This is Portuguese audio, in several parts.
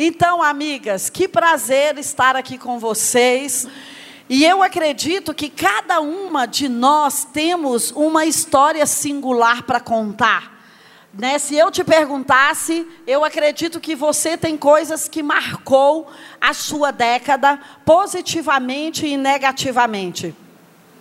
Então, amigas, que prazer estar aqui com vocês. E eu acredito que cada uma de nós temos uma história singular para contar. Né? Se eu te perguntasse, eu acredito que você tem coisas que marcou a sua década positivamente e negativamente.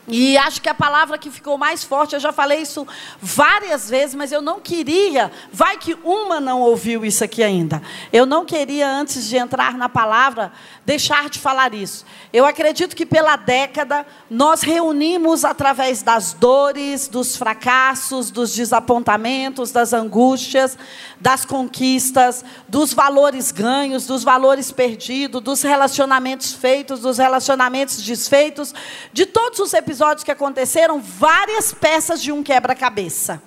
E acho que a palavra que ficou mais forte, eu já falei isso várias vezes, mas eu não queria, vai que uma não ouviu isso aqui ainda. Eu não queria, antes de entrar na palavra, deixar de falar isso. Eu acredito que pela década nós reunimos através das dores, dos fracassos, dos desapontamentos, das angústias, das conquistas, dos valores ganhos, dos valores perdidos, dos relacionamentos feitos, dos relacionamentos desfeitos, de todos os episódios que aconteceram, várias peças de um quebra-cabeça.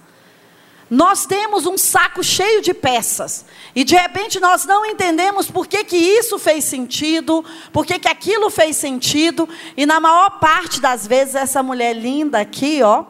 Nós temos um saco cheio de peças. E de repente nós não entendemos por que, que isso fez sentido, por que, que aquilo fez sentido. E na maior parte das vezes, essa mulher linda aqui, ó,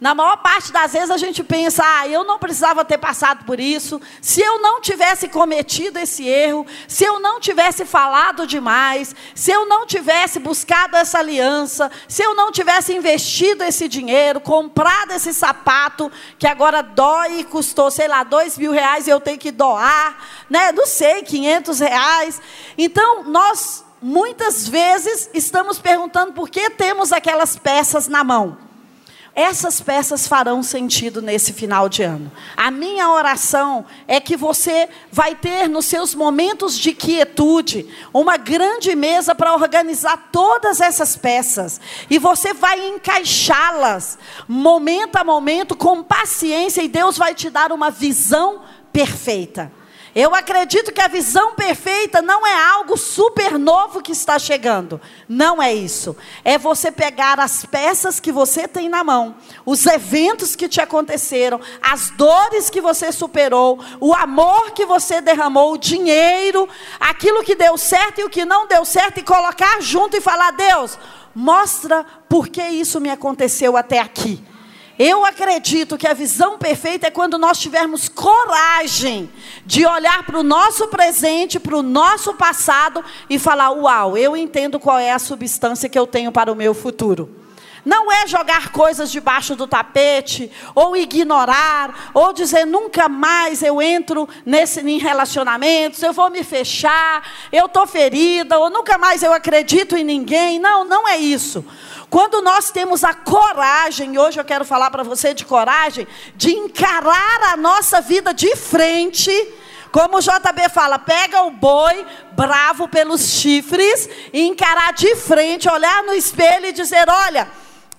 na maior parte das vezes a gente pensa, ah, eu não precisava ter passado por isso, se eu não tivesse cometido esse erro, se eu não tivesse falado demais, se eu não tivesse buscado essa aliança, se eu não tivesse investido esse dinheiro, comprado esse sapato, que agora dói e custou, sei lá, dois mil reais e eu tenho que doar, né? Não sei, quinhentos reais. Então, nós muitas vezes estamos perguntando por que temos aquelas peças na mão. Essas peças farão sentido nesse final de ano. A minha oração é que você vai ter nos seus momentos de quietude uma grande mesa para organizar todas essas peças e você vai encaixá-las momento a momento com paciência e Deus vai te dar uma visão perfeita. Eu acredito que a visão perfeita não é algo super novo que está chegando. Não é isso. É você pegar as peças que você tem na mão, os eventos que te aconteceram, as dores que você superou, o amor que você derramou, o dinheiro, aquilo que deu certo e o que não deu certo, e colocar junto e falar: Deus, mostra por que isso me aconteceu até aqui. Eu acredito que a visão perfeita é quando nós tivermos coragem de olhar para o nosso presente, para o nosso passado e falar: Uau, eu entendo qual é a substância que eu tenho para o meu futuro. Não é jogar coisas debaixo do tapete, ou ignorar, ou dizer nunca mais eu entro nesse, em relacionamentos, eu vou me fechar, eu estou ferida, ou nunca mais eu acredito em ninguém. Não, não é isso. Quando nós temos a coragem, hoje eu quero falar para você de coragem, de encarar a nossa vida de frente, como o JB fala, pega o boi bravo pelos chifres e encarar de frente, olhar no espelho e dizer: olha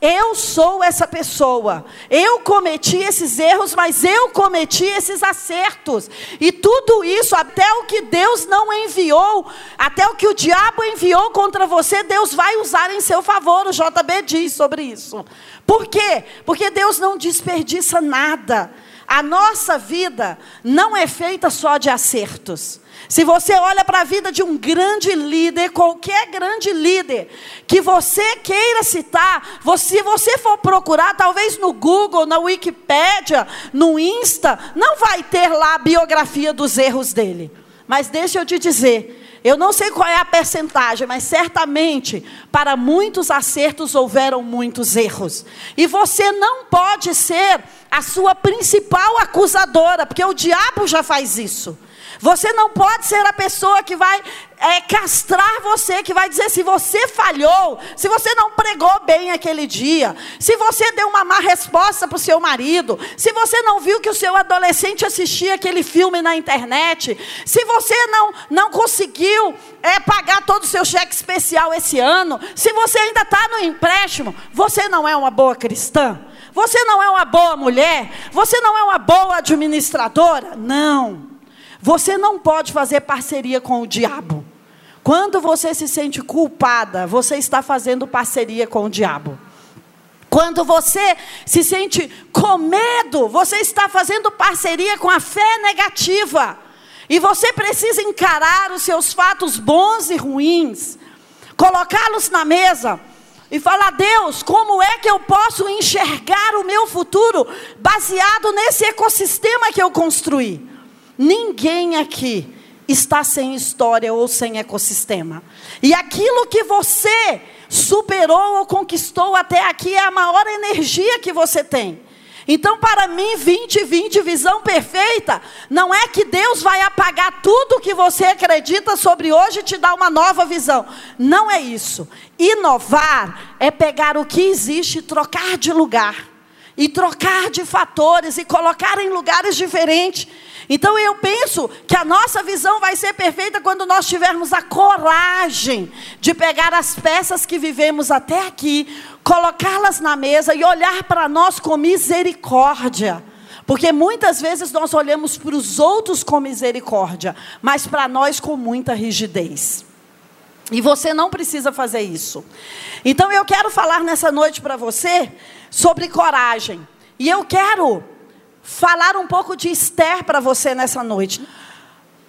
eu sou essa pessoa. Eu cometi esses erros, mas eu cometi esses acertos. E tudo isso, até o que Deus não enviou, até o que o diabo enviou contra você, Deus vai usar em seu favor. O JB diz sobre isso. Por quê? Porque Deus não desperdiça nada. A nossa vida não é feita só de acertos. Se você olha para a vida de um grande líder, qualquer grande líder que você queira citar, se você for procurar, talvez no Google, na Wikipédia, no Insta, não vai ter lá a biografia dos erros dele. Mas deixa eu te dizer, eu não sei qual é a percentagem, mas certamente para muitos acertos houveram muitos erros. E você não pode ser a sua principal acusadora, porque o diabo já faz isso. Você não pode ser a pessoa que vai é, castrar você, que vai dizer se você falhou, se você não pregou bem aquele dia, se você deu uma má resposta para o seu marido, se você não viu que o seu adolescente assistia aquele filme na internet, se você não, não conseguiu é, pagar todo o seu cheque especial esse ano, se você ainda está no empréstimo, você não é uma boa cristã. Você não é uma boa mulher? Você não é uma boa administradora? Não. Você não pode fazer parceria com o diabo. Quando você se sente culpada, você está fazendo parceria com o diabo. Quando você se sente com medo, você está fazendo parceria com a fé negativa. E você precisa encarar os seus fatos bons e ruins, colocá-los na mesa e falar: Deus, como é que eu posso enxergar o meu futuro baseado nesse ecossistema que eu construí? Ninguém aqui está sem história ou sem ecossistema. E aquilo que você superou ou conquistou até aqui é a maior energia que você tem. Então, para mim, 2020, visão perfeita, não é que Deus vai apagar tudo que você acredita sobre hoje e te dar uma nova visão. Não é isso. Inovar é pegar o que existe e trocar de lugar. E trocar de fatores e colocar em lugares diferentes. Então eu penso que a nossa visão vai ser perfeita quando nós tivermos a coragem de pegar as peças que vivemos até aqui, colocá-las na mesa e olhar para nós com misericórdia. Porque muitas vezes nós olhamos para os outros com misericórdia, mas para nós com muita rigidez. E você não precisa fazer isso. Então eu quero falar nessa noite para você sobre coragem. E eu quero falar um pouco de Esther para você nessa noite.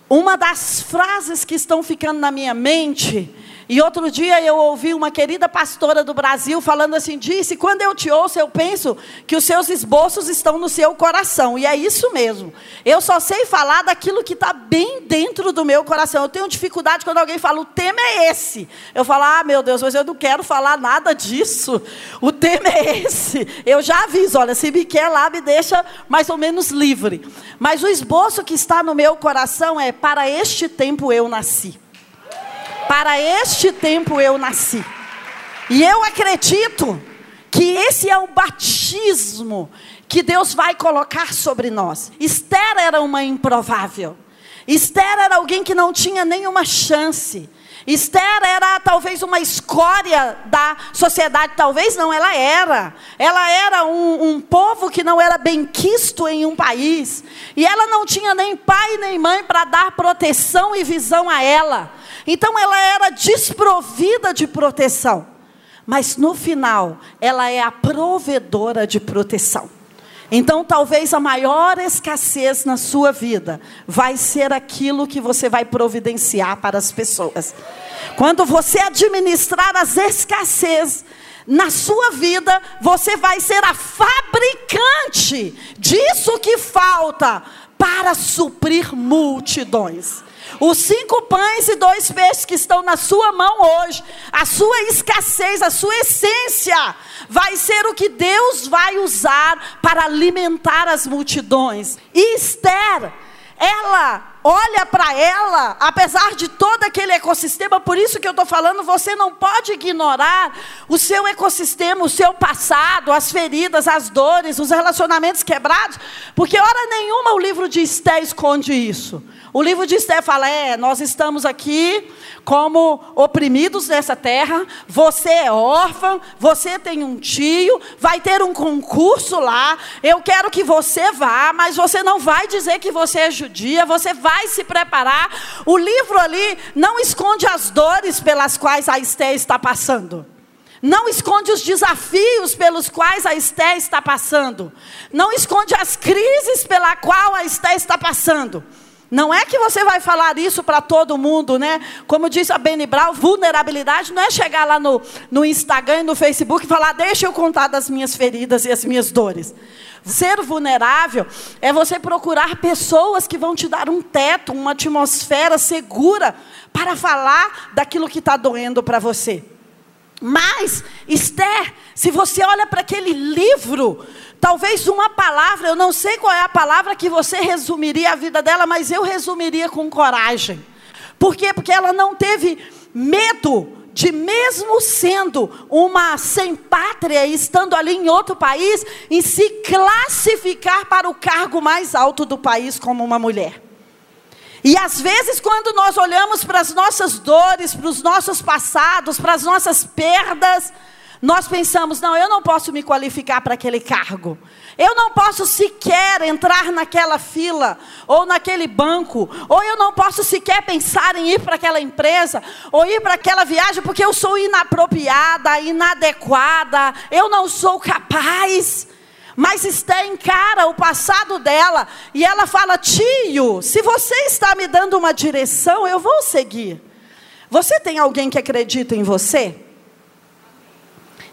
Uma das frases que estão ficando na minha mente e outro dia eu ouvi uma querida pastora do Brasil falando assim: disse, quando eu te ouço, eu penso que os seus esboços estão no seu coração. E é isso mesmo. Eu só sei falar daquilo que está bem dentro do meu coração. Eu tenho dificuldade quando alguém fala, o tema é esse. Eu falo, ah, meu Deus, mas eu não quero falar nada disso. O tema é esse. Eu já aviso, olha, se me quer lá, me deixa mais ou menos livre. Mas o esboço que está no meu coração é: para este tempo eu nasci. Para este tempo eu nasci. E eu acredito que esse é o batismo que Deus vai colocar sobre nós. Esther era uma improvável. Esther era alguém que não tinha nenhuma chance. Esther era talvez uma escória da sociedade, talvez não, ela era. Ela era um, um, povo que não era bem quisto em um país. E ela não tinha nem pai nem mãe para dar proteção e visão a ela. Então ela era desprovida de proteção. Mas no final, ela é a provedora de proteção. Então, talvez a maior escassez na sua vida vai ser aquilo que você vai providenciar para as pessoas. Quando você administrar as escassez na sua vida, você vai ser a fabricante disso que falta para suprir multidões. Os cinco pães e dois peixes que estão na sua mão hoje, a sua escassez, a sua essência, vai ser o que Deus vai usar para alimentar as multidões. E Esther, ela olha para ela, apesar de todo aquele ecossistema, por isso que eu estou falando, você não pode ignorar o seu ecossistema, o seu passado, as feridas, as dores, os relacionamentos quebrados, porque hora nenhuma o livro de Esté esconde isso. O livro de Esté fala: é, nós estamos aqui como oprimidos nessa terra, você é órfã, você tem um tio, vai ter um concurso lá, eu quero que você vá, mas você não vai dizer que você é judia, você vai se preparar. O livro ali não esconde as dores pelas quais a Esté está passando. Não esconde os desafios pelos quais a Esté está passando. Não esconde as crises pela qual a Esté está passando. Não é que você vai falar isso para todo mundo, né? Como disse a Benny Brown, vulnerabilidade não é chegar lá no, no Instagram e no Facebook e falar, deixa eu contar das minhas feridas e as minhas dores. Ser vulnerável é você procurar pessoas que vão te dar um teto, uma atmosfera segura para falar daquilo que está doendo para você. Mas, Esther, se você olha para aquele livro, talvez uma palavra, eu não sei qual é a palavra que você resumiria a vida dela, mas eu resumiria com coragem. Por quê? Porque ela não teve medo de mesmo sendo uma sem pátria, estando ali em outro país, em se classificar para o cargo mais alto do país como uma mulher. E às vezes, quando nós olhamos para as nossas dores, para os nossos passados, para as nossas perdas, nós pensamos: não, eu não posso me qualificar para aquele cargo. Eu não posso sequer entrar naquela fila, ou naquele banco, ou eu não posso sequer pensar em ir para aquela empresa, ou ir para aquela viagem, porque eu sou inapropriada, inadequada, eu não sou capaz. Mas Esté encara o passado dela e ela fala: Tio, se você está me dando uma direção, eu vou seguir. Você tem alguém que acredita em você?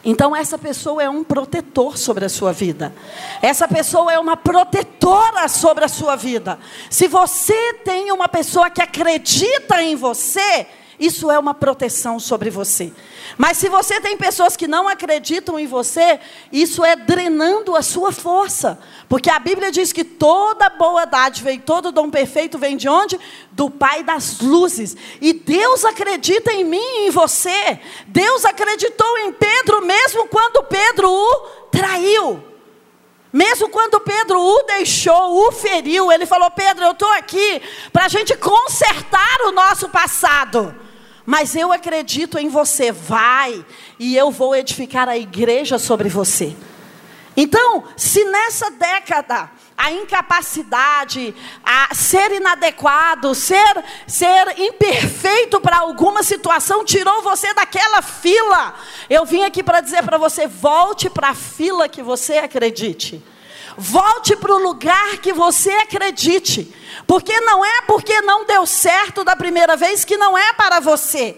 Então, essa pessoa é um protetor sobre a sua vida. Essa pessoa é uma protetora sobre a sua vida. Se você tem uma pessoa que acredita em você, isso é uma proteção sobre você. Mas se você tem pessoas que não acreditam em você, isso é drenando a sua força. Porque a Bíblia diz que toda boa dádiva e todo dom perfeito vem de onde? Do Pai das luzes. E Deus acredita em mim e em você. Deus acreditou em Pedro mesmo quando Pedro o traiu. Mesmo quando Pedro o deixou, o feriu, ele falou: Pedro, eu estou aqui para a gente consertar o nosso passado mas eu acredito em você, vai, e eu vou edificar a igreja sobre você. Então, se nessa década a incapacidade, a ser inadequado, ser, ser imperfeito para alguma situação tirou você daquela fila, eu vim aqui para dizer para você: volte para a fila que você acredite. Volte para o lugar que você acredite. Porque não é porque não deu certo da primeira vez que não é para você.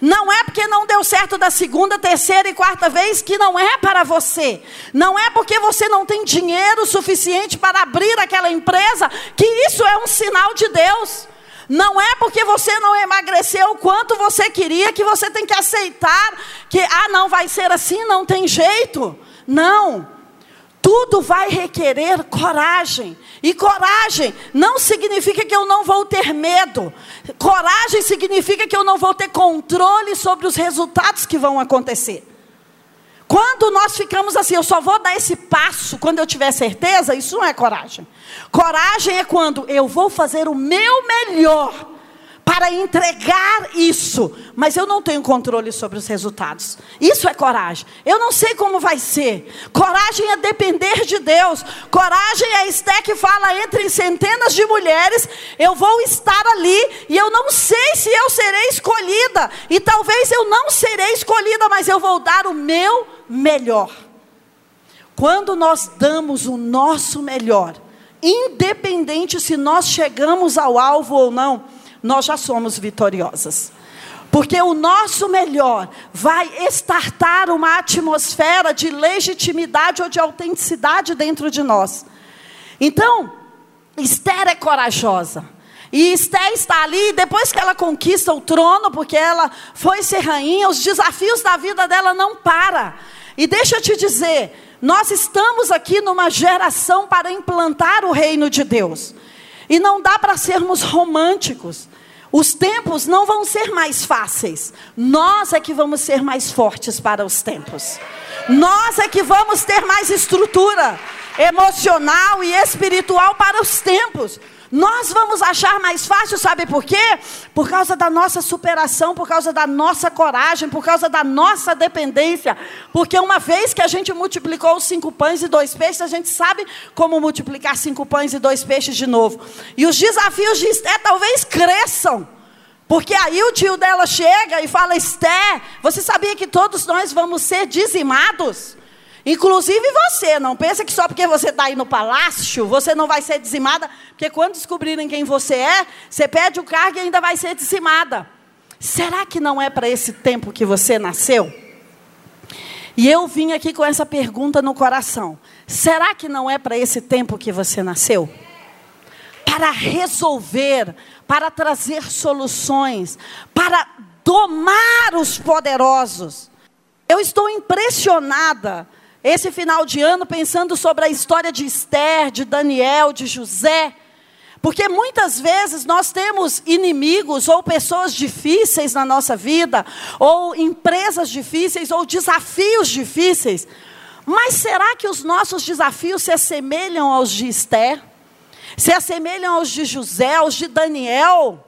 Não é porque não deu certo da segunda, terceira e quarta vez que não é para você. Não é porque você não tem dinheiro suficiente para abrir aquela empresa que isso é um sinal de Deus. Não é porque você não emagreceu o quanto você queria que você tem que aceitar que, ah, não vai ser assim, não tem jeito. Não. Tudo vai requerer coragem. E coragem não significa que eu não vou ter medo. Coragem significa que eu não vou ter controle sobre os resultados que vão acontecer. Quando nós ficamos assim, eu só vou dar esse passo quando eu tiver certeza, isso não é coragem. Coragem é quando eu vou fazer o meu melhor para entregar isso, mas eu não tenho controle sobre os resultados. Isso é coragem. Eu não sei como vai ser. Coragem é depender de Deus. Coragem é Esté que fala entre centenas de mulheres, eu vou estar ali e eu não sei se eu serei escolhida. E talvez eu não serei escolhida, mas eu vou dar o meu melhor. Quando nós damos o nosso melhor, independente se nós chegamos ao alvo ou não, nós já somos vitoriosas. Porque o nosso melhor vai estartar uma atmosfera de legitimidade ou de autenticidade dentro de nós. Então, Esther é corajosa. E Esther está ali, depois que ela conquista o trono, porque ela foi ser rainha, os desafios da vida dela não param. E deixa eu te dizer, nós estamos aqui numa geração para implantar o reino de Deus. E não dá para sermos românticos. Os tempos não vão ser mais fáceis. Nós é que vamos ser mais fortes para os tempos. Nós é que vamos ter mais estrutura emocional e espiritual para os tempos. Nós vamos achar mais fácil, sabe por quê? Por causa da nossa superação, por causa da nossa coragem, por causa da nossa dependência. Porque uma vez que a gente multiplicou os cinco pães e dois peixes, a gente sabe como multiplicar cinco pães e dois peixes de novo. E os desafios de Esté talvez cresçam. Porque aí o tio dela chega e fala: Esté, você sabia que todos nós vamos ser dizimados? Inclusive você, não pensa que só porque você está aí no palácio, você não vai ser dizimada, porque quando descobrirem quem você é, você pede o cargo e ainda vai ser dizimada. Será que não é para esse tempo que você nasceu? E eu vim aqui com essa pergunta no coração: será que não é para esse tempo que você nasceu? Para resolver, para trazer soluções, para domar os poderosos. Eu estou impressionada esse final de ano pensando sobre a história de Esther, de Daniel, de José. Porque muitas vezes nós temos inimigos ou pessoas difíceis na nossa vida, ou empresas difíceis, ou desafios difíceis. Mas será que os nossos desafios se assemelham aos de Esther? Se assemelham aos de José, aos de Daniel?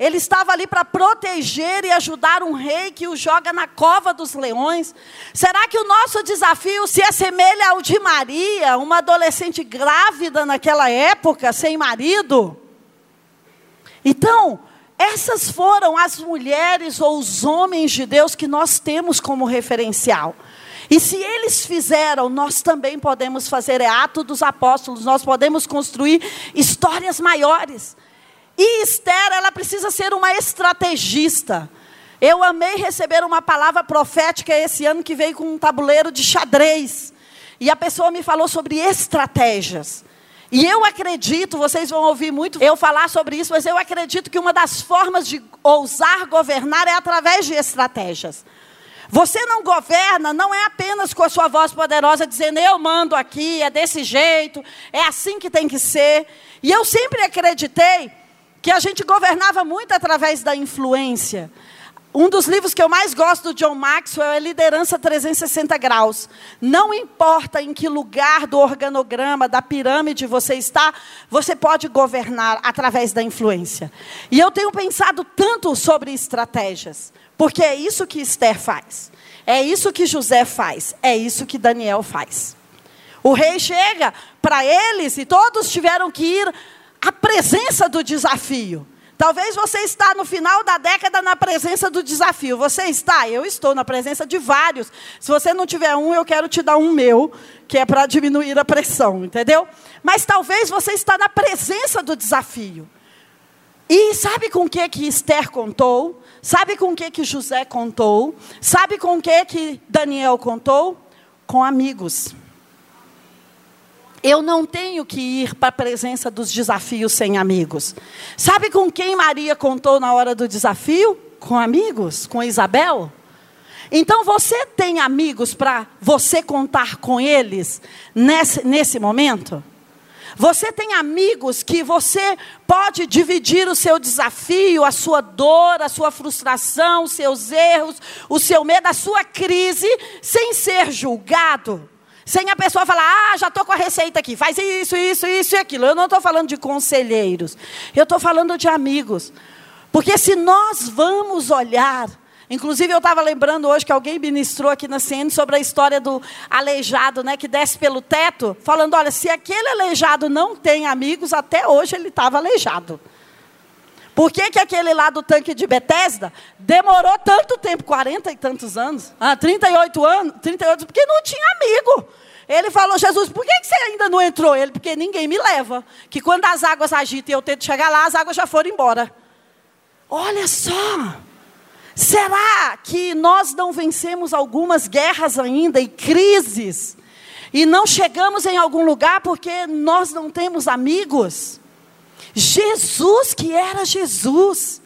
Ele estava ali para proteger e ajudar um rei que o joga na cova dos leões. Será que o nosso desafio se assemelha ao de Maria, uma adolescente grávida naquela época, sem marido? Então, essas foram as mulheres ou os homens de Deus que nós temos como referencial. E se eles fizeram, nós também podemos fazer. É ato dos apóstolos, nós podemos construir histórias maiores. E Esther, ela precisa ser uma estrategista. Eu amei receber uma palavra profética esse ano que veio com um tabuleiro de xadrez. E a pessoa me falou sobre estratégias. E eu acredito, vocês vão ouvir muito eu falar sobre isso, mas eu acredito que uma das formas de ousar governar é através de estratégias. Você não governa, não é apenas com a sua voz poderosa dizendo eu mando aqui, é desse jeito, é assim que tem que ser. E eu sempre acreditei que a gente governava muito através da influência. Um dos livros que eu mais gosto do John Maxwell é Liderança 360 Graus. Não importa em que lugar do organograma, da pirâmide você está, você pode governar através da influência. E eu tenho pensado tanto sobre estratégias, porque é isso que Esther faz, é isso que José faz, é isso que Daniel faz. O rei chega para eles e todos tiveram que ir à presença do desafio. Talvez você está no final da década na presença do desafio. Você está? Eu estou na presença de vários. Se você não tiver um, eu quero te dar um meu, que é para diminuir a pressão, entendeu? Mas talvez você está na presença do desafio. E sabe com o que que Esther contou? Sabe com o que que José contou? Sabe com o que que Daniel contou? Com amigos. Eu não tenho que ir para a presença dos desafios sem amigos. Sabe com quem Maria contou na hora do desafio? Com amigos, com Isabel. Então você tem amigos para você contar com eles nesse, nesse momento? Você tem amigos que você pode dividir o seu desafio, a sua dor, a sua frustração, os seus erros, o seu medo, a sua crise, sem ser julgado? Sem a pessoa falar, ah, já estou com a receita aqui, faz isso, isso, isso e aquilo. Eu não estou falando de conselheiros, eu estou falando de amigos. Porque se nós vamos olhar, inclusive eu estava lembrando hoje que alguém ministrou aqui na CN sobre a história do aleijado, né, que desce pelo teto, falando, olha, se aquele aleijado não tem amigos, até hoje ele estava aleijado. Por que, que aquele lá do tanque de Betesda demorou tanto tempo, 40 e tantos anos? Ah, 38 anos, 38, porque não tinha amigo. Ele falou, Jesus, por que você ainda não entrou? Ele, porque ninguém me leva. Que quando as águas agitam e eu tento chegar lá, as águas já foram embora. Olha só. Será que nós não vencemos algumas guerras ainda e crises? E não chegamos em algum lugar porque nós não temos amigos? Jesus, que era Jesus,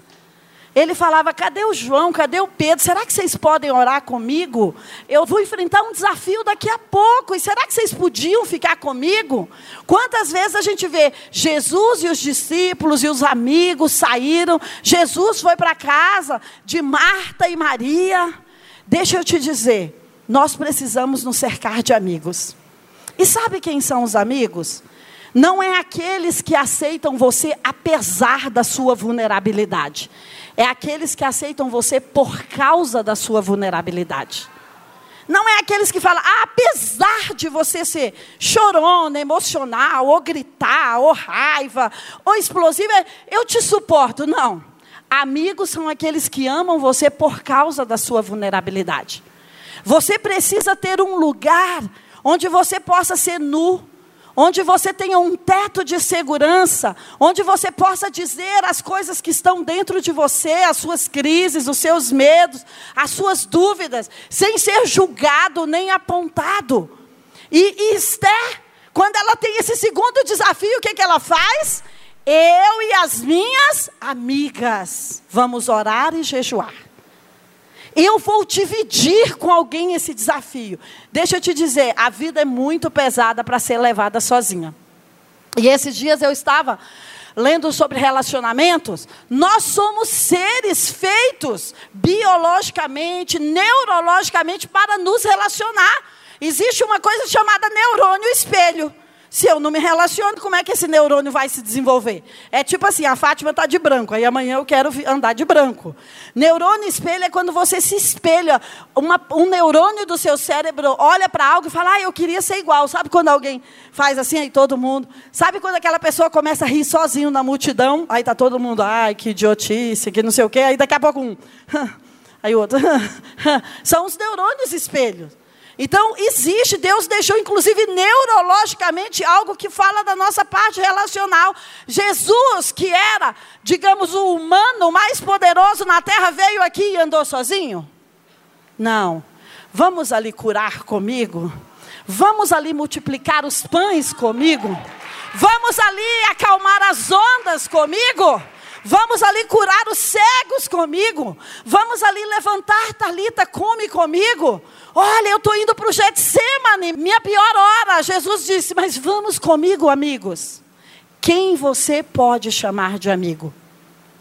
ele falava: cadê o João? Cadê o Pedro? Será que vocês podem orar comigo? Eu vou enfrentar um desafio daqui a pouco. E será que vocês podiam ficar comigo? Quantas vezes a gente vê Jesus e os discípulos e os amigos saíram? Jesus foi para casa de Marta e Maria. Deixa eu te dizer, nós precisamos nos cercar de amigos. E sabe quem são os amigos? Não é aqueles que aceitam você apesar da sua vulnerabilidade é aqueles que aceitam você por causa da sua vulnerabilidade. Não é aqueles que falam, ah, apesar de você ser chorona, emocional, ou gritar, ou raiva, ou explosiva, eu te suporto. Não. Amigos são aqueles que amam você por causa da sua vulnerabilidade. Você precisa ter um lugar onde você possa ser nu, onde você tenha um teto de segurança, onde você possa dizer as coisas que estão dentro de você, as suas crises, os seus medos, as suas dúvidas, sem ser julgado nem apontado. E, e Esther, quando ela tem esse segundo desafio, o que, que ela faz? Eu e as minhas amigas vamos orar e jejuar. Eu vou dividir com alguém esse desafio. Deixa eu te dizer, a vida é muito pesada para ser levada sozinha. E esses dias eu estava lendo sobre relacionamentos, nós somos seres feitos biologicamente, neurologicamente para nos relacionar. Existe uma coisa chamada neurônio espelho. Se eu não me relaciono, como é que esse neurônio vai se desenvolver? É tipo assim, a Fátima está de branco, aí amanhã eu quero andar de branco. Neurônio espelho é quando você se espelha. Uma, um neurônio do seu cérebro olha para algo e fala, ah, eu queria ser igual. Sabe quando alguém faz assim, aí todo mundo? Sabe quando aquela pessoa começa a rir sozinho na multidão? Aí está todo mundo, ai, que idiotice, que não sei o quê. Aí daqui a pouco um... Aí o outro... São os neurônios espelhos. Então, existe, Deus deixou inclusive neurologicamente algo que fala da nossa parte relacional. Jesus, que era, digamos, o humano mais poderoso na terra veio aqui e andou sozinho? Não. Vamos ali curar comigo? Vamos ali multiplicar os pães comigo? Vamos ali acalmar as ondas comigo? Vamos ali curar os cegos comigo. Vamos ali levantar Talita, come comigo. Olha, eu estou indo para o Getsemane, minha pior hora. Jesus disse, mas vamos comigo, amigos. Quem você pode chamar de amigo?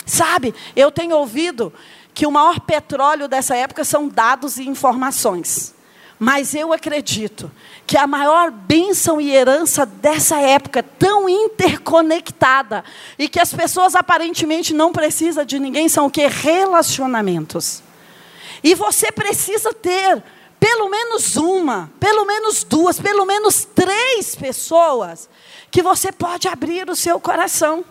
Sabe, eu tenho ouvido que o maior petróleo dessa época são dados e informações. Mas eu acredito que a maior bênção e herança dessa época, tão interconectada, e que as pessoas aparentemente não precisam de ninguém, são o que? Relacionamentos. E você precisa ter pelo menos uma, pelo menos duas, pelo menos três pessoas que você pode abrir o seu coração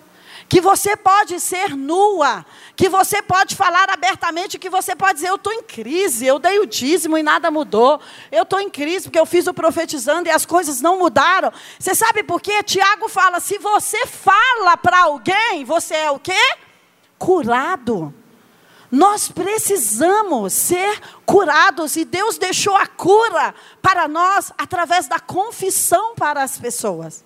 que você pode ser nua, que você pode falar abertamente, que você pode dizer: Eu estou em crise, eu dei o dízimo e nada mudou, eu estou em crise porque eu fiz o profetizando e as coisas não mudaram. Você sabe por quê? Tiago fala: se você fala para alguém, você é o quê? Curado. Nós precisamos ser curados e Deus deixou a cura para nós através da confissão para as pessoas.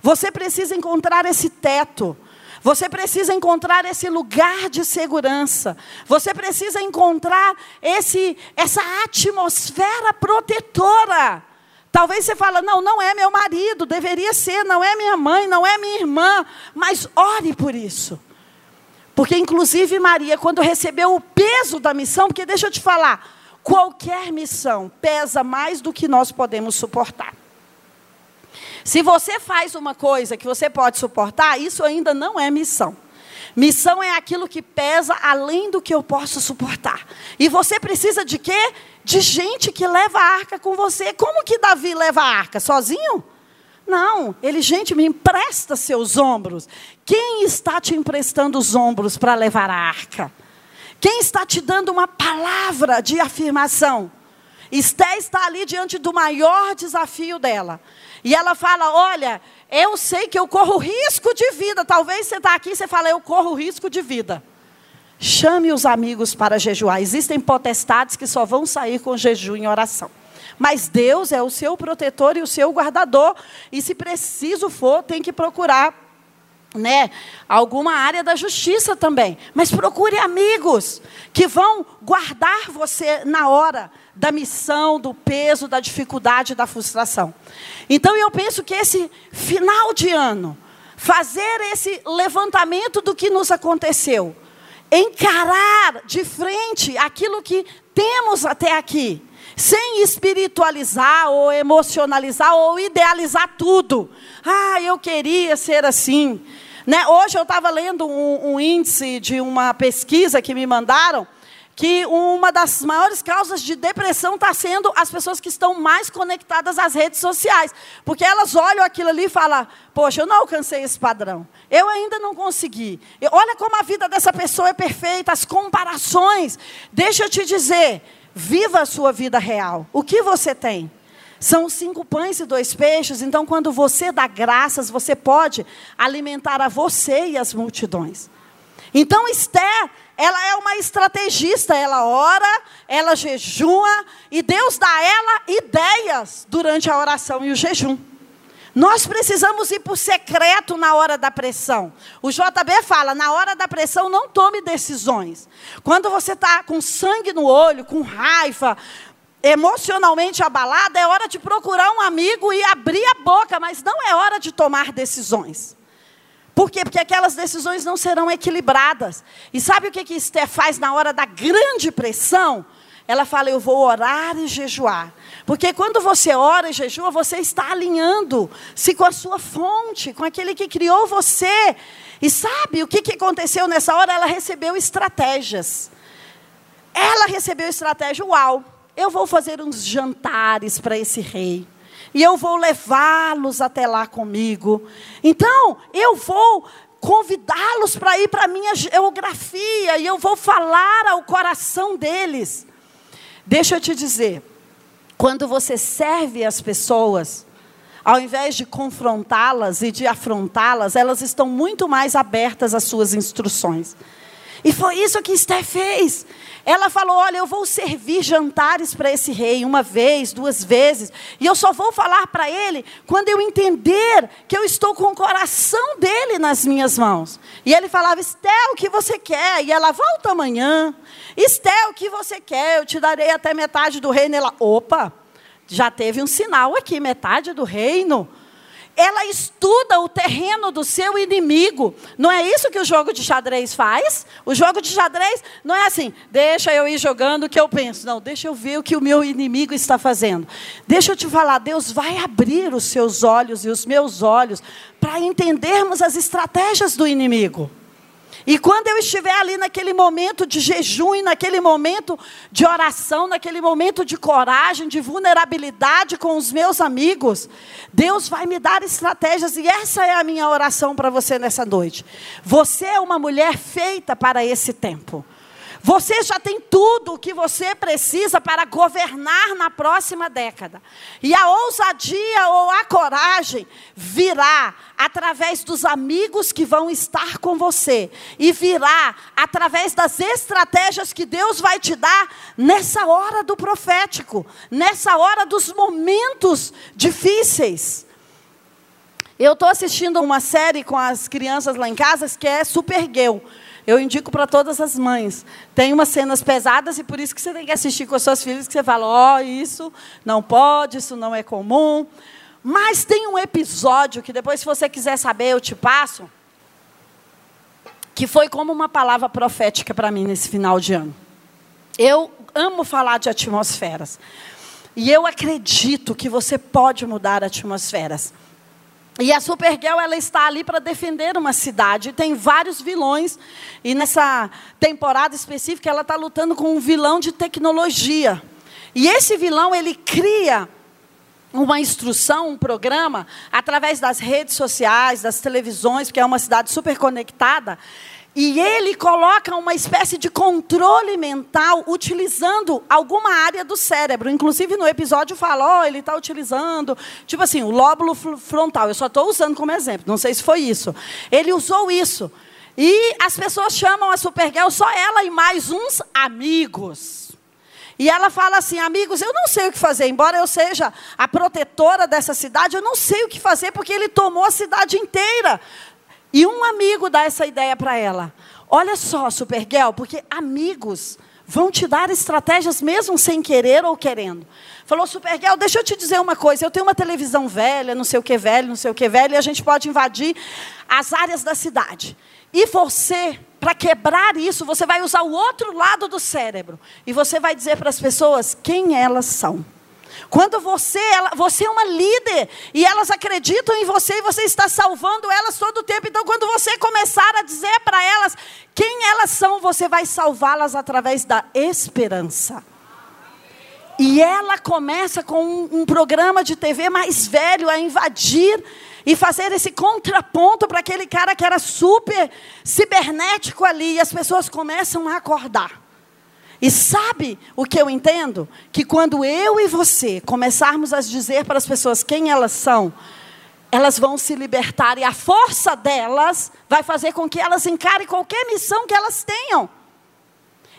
Você precisa encontrar esse teto. Você precisa encontrar esse lugar de segurança. Você precisa encontrar esse, essa atmosfera protetora. Talvez você fale, não, não é meu marido, deveria ser, não é minha mãe, não é minha irmã, mas ore por isso. Porque, inclusive, Maria, quando recebeu o peso da missão, porque deixa eu te falar, qualquer missão pesa mais do que nós podemos suportar. Se você faz uma coisa que você pode suportar, isso ainda não é missão. Missão é aquilo que pesa além do que eu posso suportar. E você precisa de quê? De gente que leva a arca com você. Como que Davi leva a arca? Sozinho? Não, ele, gente, me empresta seus ombros. Quem está te emprestando os ombros para levar a arca? Quem está te dando uma palavra de afirmação? Esté está ali diante do maior desafio dela. E ela fala: Olha, eu sei que eu corro risco de vida. Talvez você está aqui e você fala: Eu corro risco de vida. Chame os amigos para jejuar. Existem potestades que só vão sair com jejum e oração. Mas Deus é o seu protetor e o seu guardador. E se preciso for, tem que procurar né, alguma área da justiça também. Mas procure amigos que vão guardar você na hora da missão, do peso, da dificuldade, da frustração. Então eu penso que esse final de ano, fazer esse levantamento do que nos aconteceu, encarar de frente aquilo que temos até aqui, sem espiritualizar ou emocionalizar ou idealizar tudo. Ah, eu queria ser assim. Né? Hoje eu estava lendo um, um índice de uma pesquisa que me mandaram que uma das maiores causas de depressão está sendo as pessoas que estão mais conectadas às redes sociais. Porque elas olham aquilo ali e falam: Poxa, eu não alcancei esse padrão. Eu ainda não consegui. Olha como a vida dessa pessoa é perfeita, as comparações. Deixa eu te dizer: viva a sua vida real. O que você tem? São cinco pães e dois peixes, então quando você dá graças, você pode alimentar a você e as multidões. Então Esther ela é uma estrategista, ela ora, ela jejua e Deus dá a ela ideias durante a oração e o jejum. Nós precisamos ir o secreto na hora da pressão. O JB fala: na hora da pressão, não tome decisões. Quando você está com sangue no olho, com raiva, emocionalmente abalado, é hora de procurar um amigo e abrir a boca, mas não é hora de tomar decisões. Por quê? Porque aquelas decisões não serão equilibradas. E sabe o que, que Esther faz na hora da grande pressão? Ela fala: Eu vou orar e jejuar. Porque quando você ora e jejua, você está alinhando-se com a sua fonte, com aquele que criou você. E sabe o que, que aconteceu nessa hora? Ela recebeu estratégias. Ela recebeu estratégia, uau, eu vou fazer uns jantares para esse rei e eu vou levá-los até lá comigo. Então, eu vou convidá-los para ir para a minha geografia e eu vou falar ao coração deles. Deixa eu te dizer, quando você serve as pessoas, ao invés de confrontá-las e de afrontá-las, elas estão muito mais abertas às suas instruções. E foi isso que Esté fez. Ela falou: Olha, eu vou servir jantares para esse rei uma vez, duas vezes, e eu só vou falar para ele quando eu entender que eu estou com o coração dele nas minhas mãos. E ele falava: Esté, o que você quer? E ela volta amanhã. Esté, o que você quer? Eu te darei até metade do reino. Ela, opa, já teve um sinal aqui, metade do reino ela estuda o terreno do seu inimigo. Não é isso que o jogo de xadrez faz? O jogo de xadrez não é assim, deixa eu ir jogando o que eu penso. Não, deixa eu ver o que o meu inimigo está fazendo. Deixa eu te falar, Deus vai abrir os seus olhos e os meus olhos para entendermos as estratégias do inimigo. E quando eu estiver ali naquele momento de jejum, naquele momento de oração, naquele momento de coragem, de vulnerabilidade com os meus amigos, Deus vai me dar estratégias e essa é a minha oração para você nessa noite. Você é uma mulher feita para esse tempo. Você já tem tudo o que você precisa para governar na próxima década. E a ousadia ou a coragem virá através dos amigos que vão estar com você. E virá através das estratégias que Deus vai te dar nessa hora do profético, nessa hora dos momentos difíceis. Eu estou assistindo uma série com as crianças lá em casa que é Super Girl. Eu indico para todas as mães. Tem umas cenas pesadas e por isso que você tem que assistir com as suas filhas, que você fala, ó, oh, isso não pode, isso não é comum. Mas tem um episódio que depois, se você quiser saber, eu te passo, que foi como uma palavra profética para mim nesse final de ano. Eu amo falar de atmosferas. E eu acredito que você pode mudar atmosferas. E a Supergirl ela está ali para defender uma cidade. Tem vários vilões. E nessa temporada específica ela está lutando com um vilão de tecnologia. E esse vilão ele cria uma instrução, um programa através das redes sociais, das televisões, porque é uma cidade super conectada. E ele coloca uma espécie de controle mental utilizando alguma área do cérebro. Inclusive, no episódio fala, oh, ele está utilizando, tipo assim, o lóbulo frontal. Eu só estou usando como exemplo, não sei se foi isso. Ele usou isso. E as pessoas chamam a Supergirl só ela e mais uns amigos. E ela fala assim: amigos, eu não sei o que fazer, embora eu seja a protetora dessa cidade, eu não sei o que fazer porque ele tomou a cidade inteira. E um amigo dá essa ideia para ela. Olha só, Supergirl, porque amigos vão te dar estratégias mesmo sem querer ou querendo. Falou, Supergirl, deixa eu te dizer uma coisa. Eu tenho uma televisão velha, não sei o que velho, não sei o que velho, e a gente pode invadir as áreas da cidade. E você, para quebrar isso, você vai usar o outro lado do cérebro. E você vai dizer para as pessoas quem elas são. Quando você, ela, você é uma líder e elas acreditam em você e você está salvando elas todo o tempo. Então, quando você começar a dizer para elas quem elas são, você vai salvá-las através da esperança. E ela começa com um, um, programa de TV mais velho a invadir e fazer esse contraponto para aquele cara que era super cibernético ali. E as pessoas começam a acordar. E sabe o que eu entendo? Que quando eu e você começarmos a dizer para as pessoas quem elas são, elas vão se libertar e a força delas vai fazer com que elas encarem qualquer missão que elas tenham.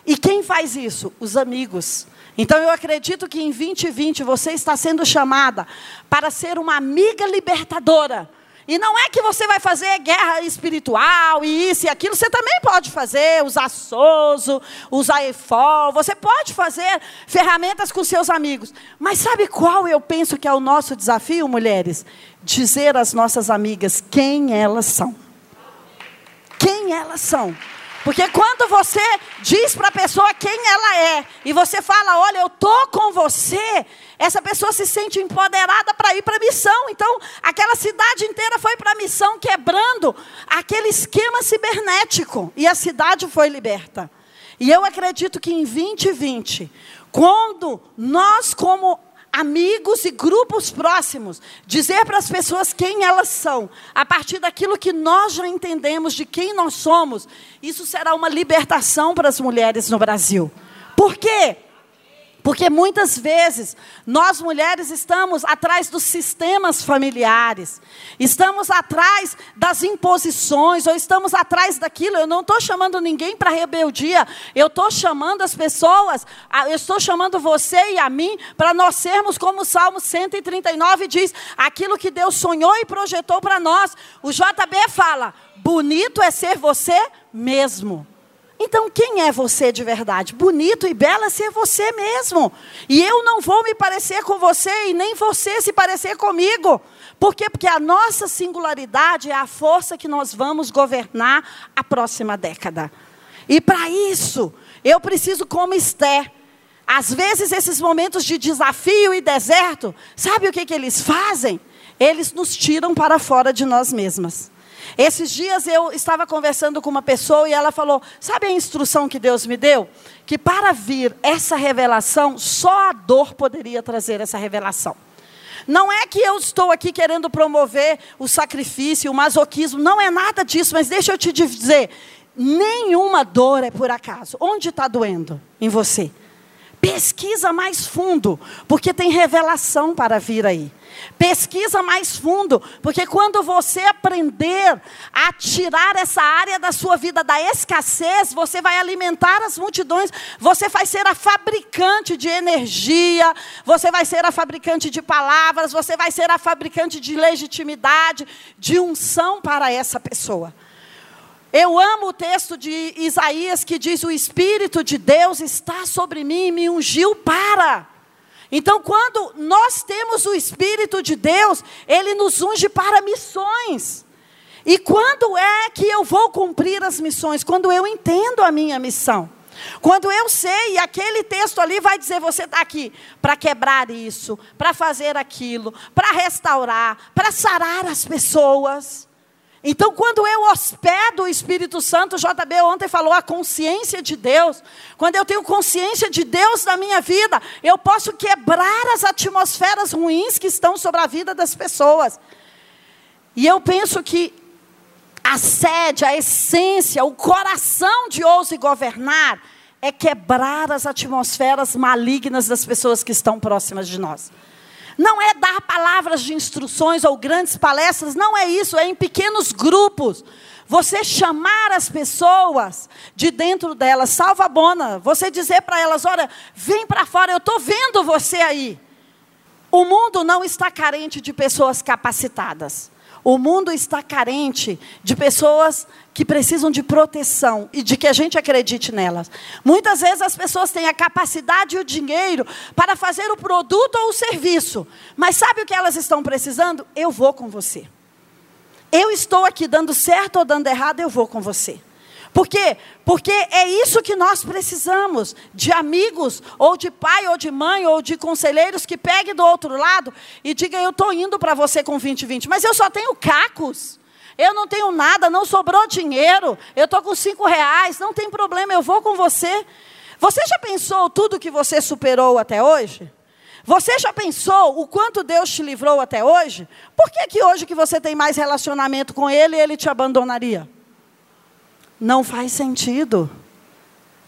E quem faz isso? Os amigos. Então eu acredito que em 2020 você está sendo chamada para ser uma amiga libertadora e não é que você vai fazer guerra espiritual e isso e aquilo. Você também pode fazer, usar Sozo, usar EFOL. Você pode fazer ferramentas com seus amigos. Mas sabe qual eu penso que é o nosso desafio, mulheres? Dizer às nossas amigas quem elas são. Quem elas são. Porque quando você diz para a pessoa quem ela é, e você fala, olha, eu estou com você, essa pessoa se sente empoderada para ir para a missão. Então, aquela cidade inteira foi para a missão, quebrando aquele esquema cibernético. E a cidade foi liberta. E eu acredito que em 2020, quando nós, como amigos e grupos próximos, dizer para as pessoas quem elas são, a partir daquilo que nós já entendemos de quem nós somos, isso será uma libertação para as mulheres no Brasil. Por quê? Porque muitas vezes nós mulheres estamos atrás dos sistemas familiares, estamos atrás das imposições, ou estamos atrás daquilo. Eu não estou chamando ninguém para rebeldia, eu estou chamando as pessoas, eu estou chamando você e a mim para nós sermos como o Salmo 139 diz: aquilo que Deus sonhou e projetou para nós. O JB fala: bonito é ser você mesmo. Então, quem é você de verdade? Bonito e bela é ser você mesmo. E eu não vou me parecer com você e nem você se parecer comigo. Por quê? Porque a nossa singularidade é a força que nós vamos governar a próxima década. E para isso, eu preciso, como Esther, às vezes esses momentos de desafio e deserto, sabe o que, que eles fazem? Eles nos tiram para fora de nós mesmas. Esses dias eu estava conversando com uma pessoa e ela falou: Sabe a instrução que Deus me deu? Que para vir essa revelação, só a dor poderia trazer essa revelação. Não é que eu estou aqui querendo promover o sacrifício, o masoquismo, não é nada disso, mas deixa eu te dizer: nenhuma dor é por acaso. Onde está doendo? Em você. Pesquisa mais fundo, porque tem revelação para vir aí. Pesquisa mais fundo, porque quando você aprender a tirar essa área da sua vida da escassez, você vai alimentar as multidões, você vai ser a fabricante de energia, você vai ser a fabricante de palavras, você vai ser a fabricante de legitimidade, de unção para essa pessoa. Eu amo o texto de Isaías que diz: O Espírito de Deus está sobre mim e me ungiu para. Então, quando nós temos o Espírito de Deus, ele nos unge para missões. E quando é que eu vou cumprir as missões? Quando eu entendo a minha missão. Quando eu sei, e aquele texto ali vai dizer: você está aqui para quebrar isso, para fazer aquilo, para restaurar, para sarar as pessoas. Então, quando eu hospedo o Espírito Santo, JB ontem falou a consciência de Deus. Quando eu tenho consciência de Deus na minha vida, eu posso quebrar as atmosferas ruins que estão sobre a vida das pessoas. E eu penso que a sede, a essência, o coração de ouse governar é quebrar as atmosferas malignas das pessoas que estão próximas de nós. Não é dar palavras de instruções ou grandes palestras, não é isso, é em pequenos grupos. Você chamar as pessoas de dentro delas, salva a bona. Você dizer para elas: olha, vem para fora, eu estou vendo você aí. O mundo não está carente de pessoas capacitadas. O mundo está carente de pessoas que precisam de proteção e de que a gente acredite nelas. Muitas vezes as pessoas têm a capacidade e o dinheiro para fazer o produto ou o serviço, mas sabe o que elas estão precisando? Eu vou com você. Eu estou aqui dando certo ou dando errado, eu vou com você. Por quê? Porque é isso que nós precisamos, de amigos, ou de pai, ou de mãe, ou de conselheiros que peguem do outro lado e digam, eu estou indo para você com 2020, mas eu só tenho cacos. Eu não tenho nada, não sobrou dinheiro, eu estou com cinco reais, não tem problema, eu vou com você. Você já pensou tudo que você superou até hoje? Você já pensou o quanto Deus te livrou até hoje? Por que, que hoje que você tem mais relacionamento com Ele, Ele te abandonaria? Não faz sentido.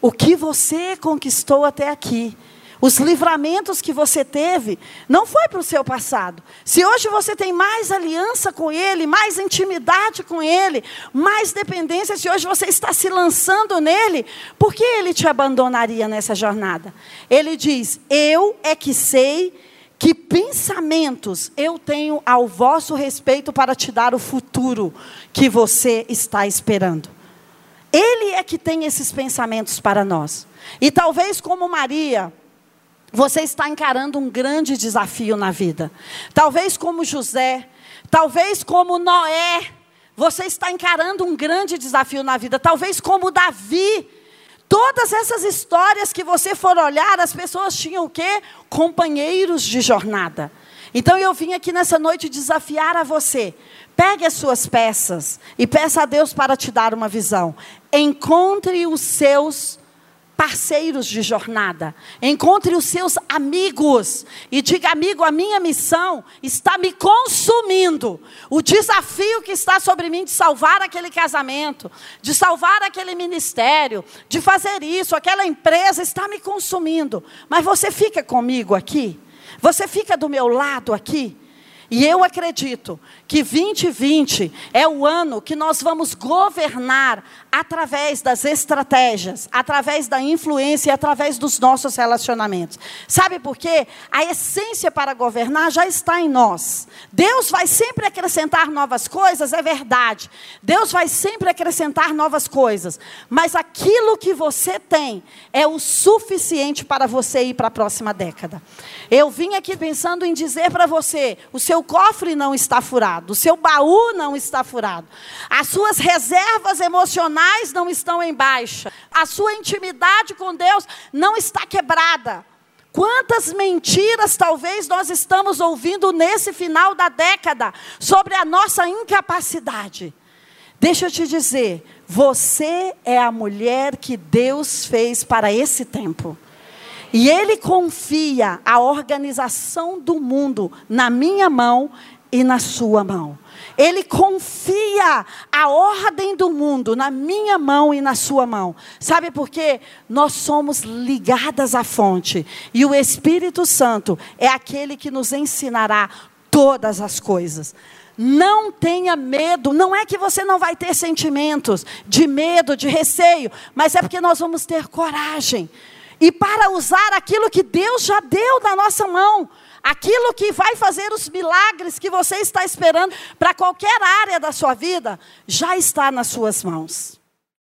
O que você conquistou até aqui, os livramentos que você teve, não foi para o seu passado. Se hoje você tem mais aliança com Ele, mais intimidade com Ele, mais dependência, se hoje você está se lançando nele, por que Ele te abandonaria nessa jornada? Ele diz: Eu é que sei que pensamentos eu tenho ao vosso respeito para te dar o futuro que você está esperando. Ele é que tem esses pensamentos para nós. E talvez como Maria, você está encarando um grande desafio na vida. Talvez como José, talvez como Noé, você está encarando um grande desafio na vida. Talvez como Davi. Todas essas histórias que você for olhar, as pessoas tinham o quê? Companheiros de jornada. Então eu vim aqui nessa noite desafiar a você Pegue as suas peças e peça a Deus para te dar uma visão. Encontre os seus parceiros de jornada. Encontre os seus amigos e diga: amigo, a minha missão está me consumindo. O desafio que está sobre mim de salvar aquele casamento, de salvar aquele ministério, de fazer isso, aquela empresa está me consumindo. Mas você fica comigo aqui? Você fica do meu lado aqui? E eu acredito que 2020 é o ano que nós vamos governar através das estratégias, através da influência e através dos nossos relacionamentos. Sabe por quê? A essência para governar já está em nós. Deus vai sempre acrescentar novas coisas, é verdade. Deus vai sempre acrescentar novas coisas. Mas aquilo que você tem é o suficiente para você ir para a próxima década. Eu vim aqui pensando em dizer para você: o seu cofre não está furado, o seu baú não está furado, as suas reservas emocionais não estão em baixa, a sua intimidade com Deus não está quebrada. Quantas mentiras talvez nós estamos ouvindo nesse final da década sobre a nossa incapacidade? Deixa eu te dizer, você é a mulher que Deus fez para esse tempo. E ele confia a organização do mundo na minha mão e na sua mão. Ele confia a ordem do mundo na minha mão e na sua mão. Sabe por quê? Nós somos ligadas à fonte. E o Espírito Santo é aquele que nos ensinará todas as coisas. Não tenha medo, não é que você não vai ter sentimentos de medo, de receio, mas é porque nós vamos ter coragem e para usar aquilo que Deus já deu na nossa mão. Aquilo que vai fazer os milagres que você está esperando para qualquer área da sua vida, já está nas suas mãos.